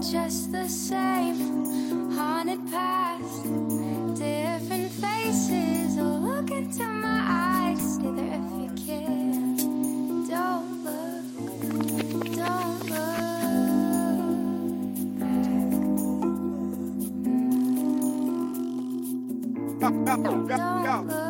just the same. Haunted past, different faces. Oh, look into my eyes, stay if you can. Don't look, don't look. Don't look.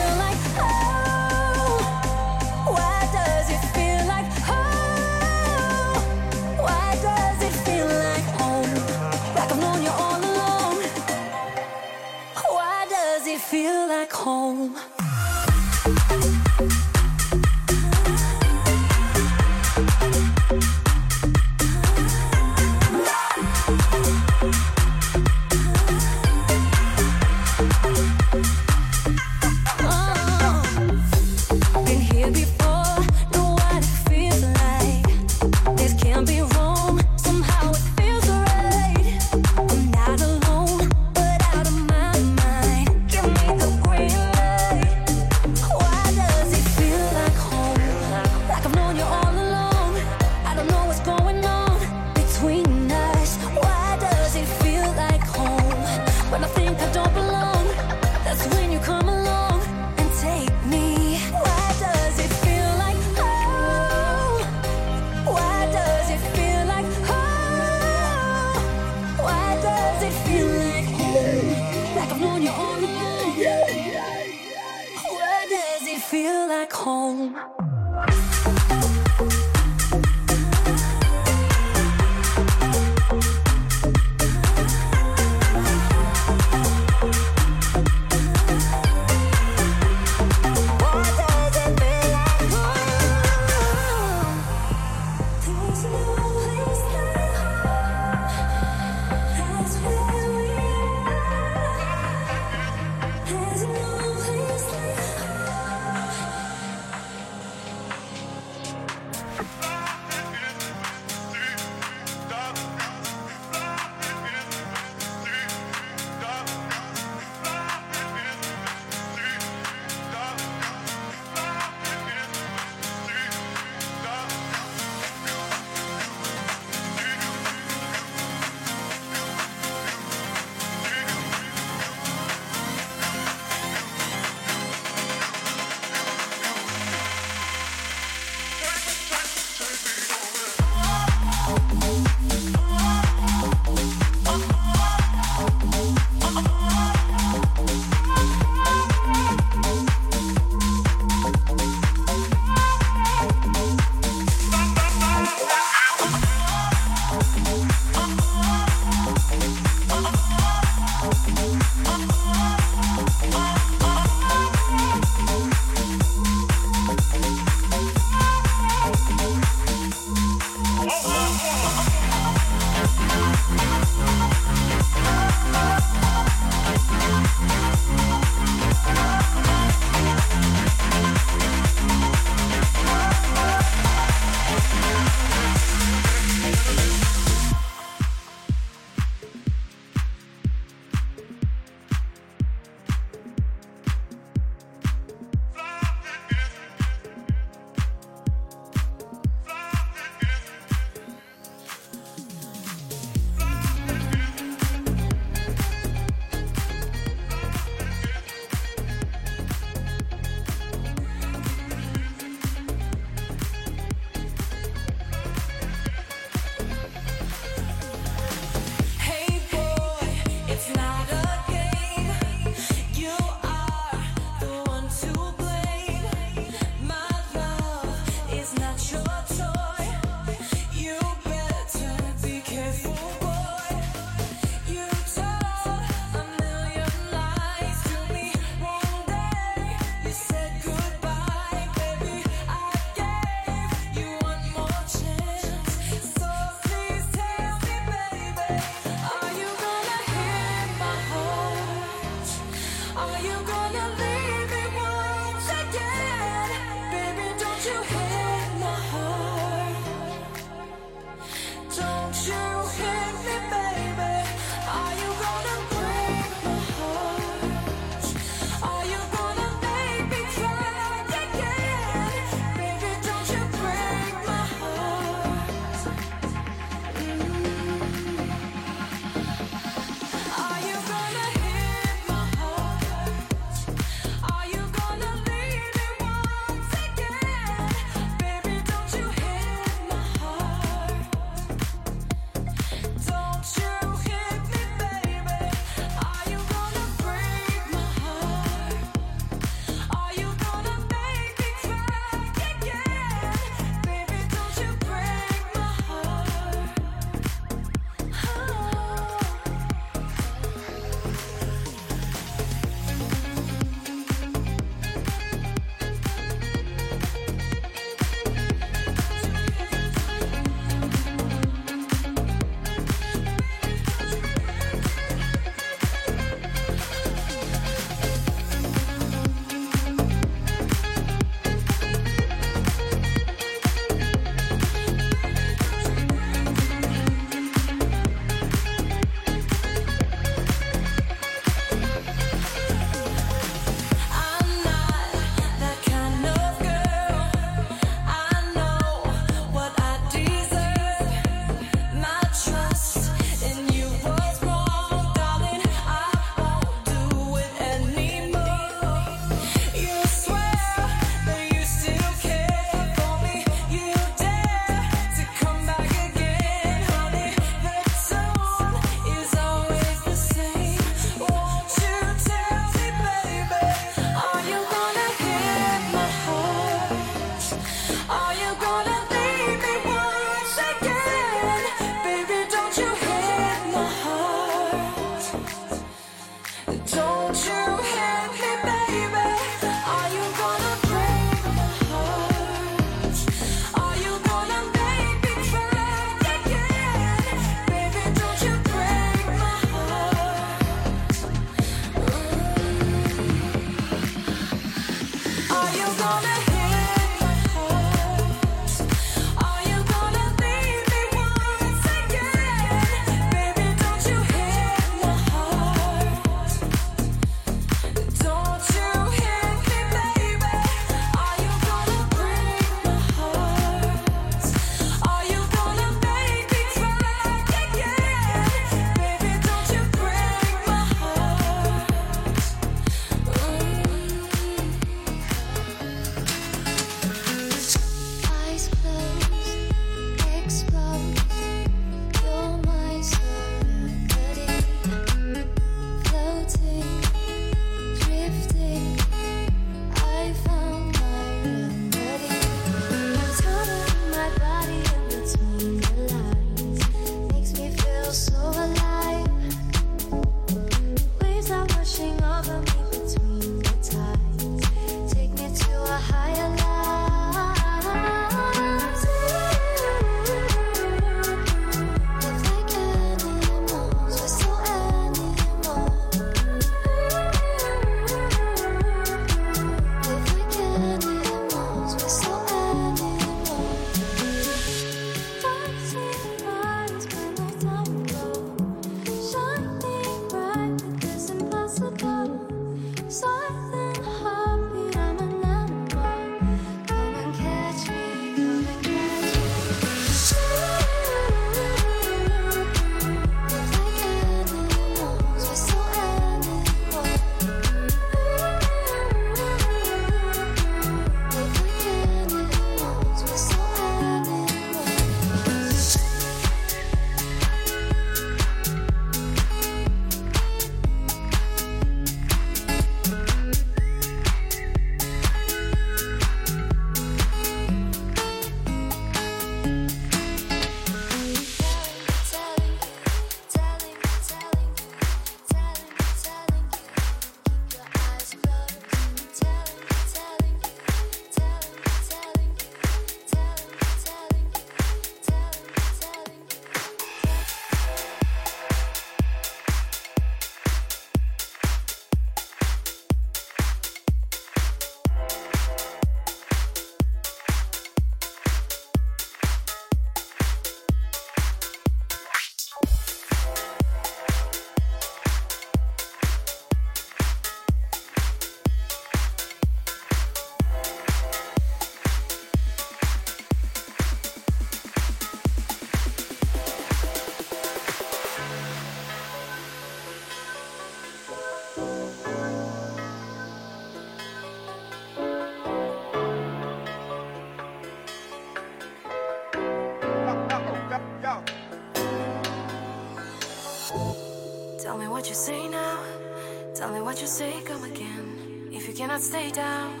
cannot stay down,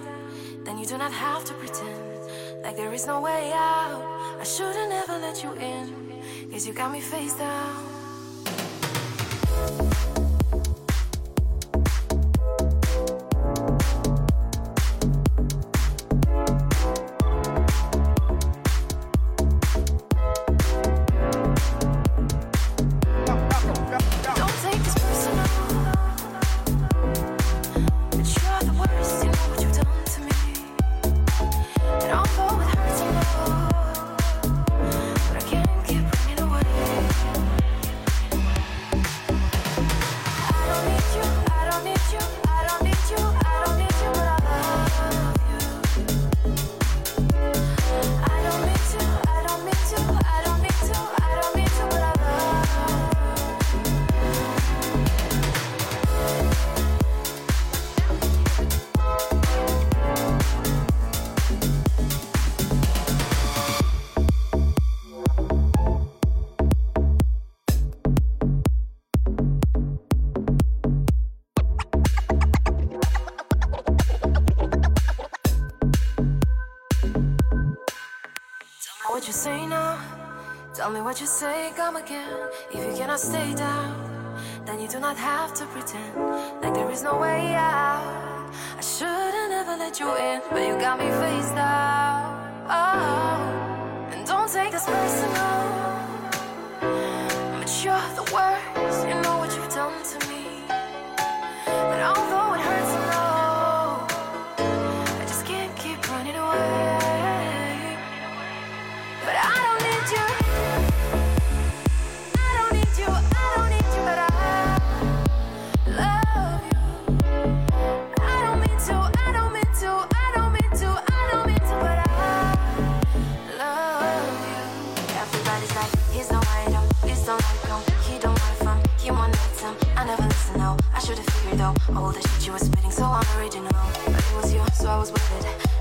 then you do not have to pretend like there is no way out. I should've never let you in, cause you got me face down. What you say, come again. If you cannot stay down, then you do not have to pretend like there is no way out. I should've never let you in, but you got me faced out. Oh, and don't take this personal. But you're the worst, All the shit you were spitting so unoriginal. But it was you, so I was with it.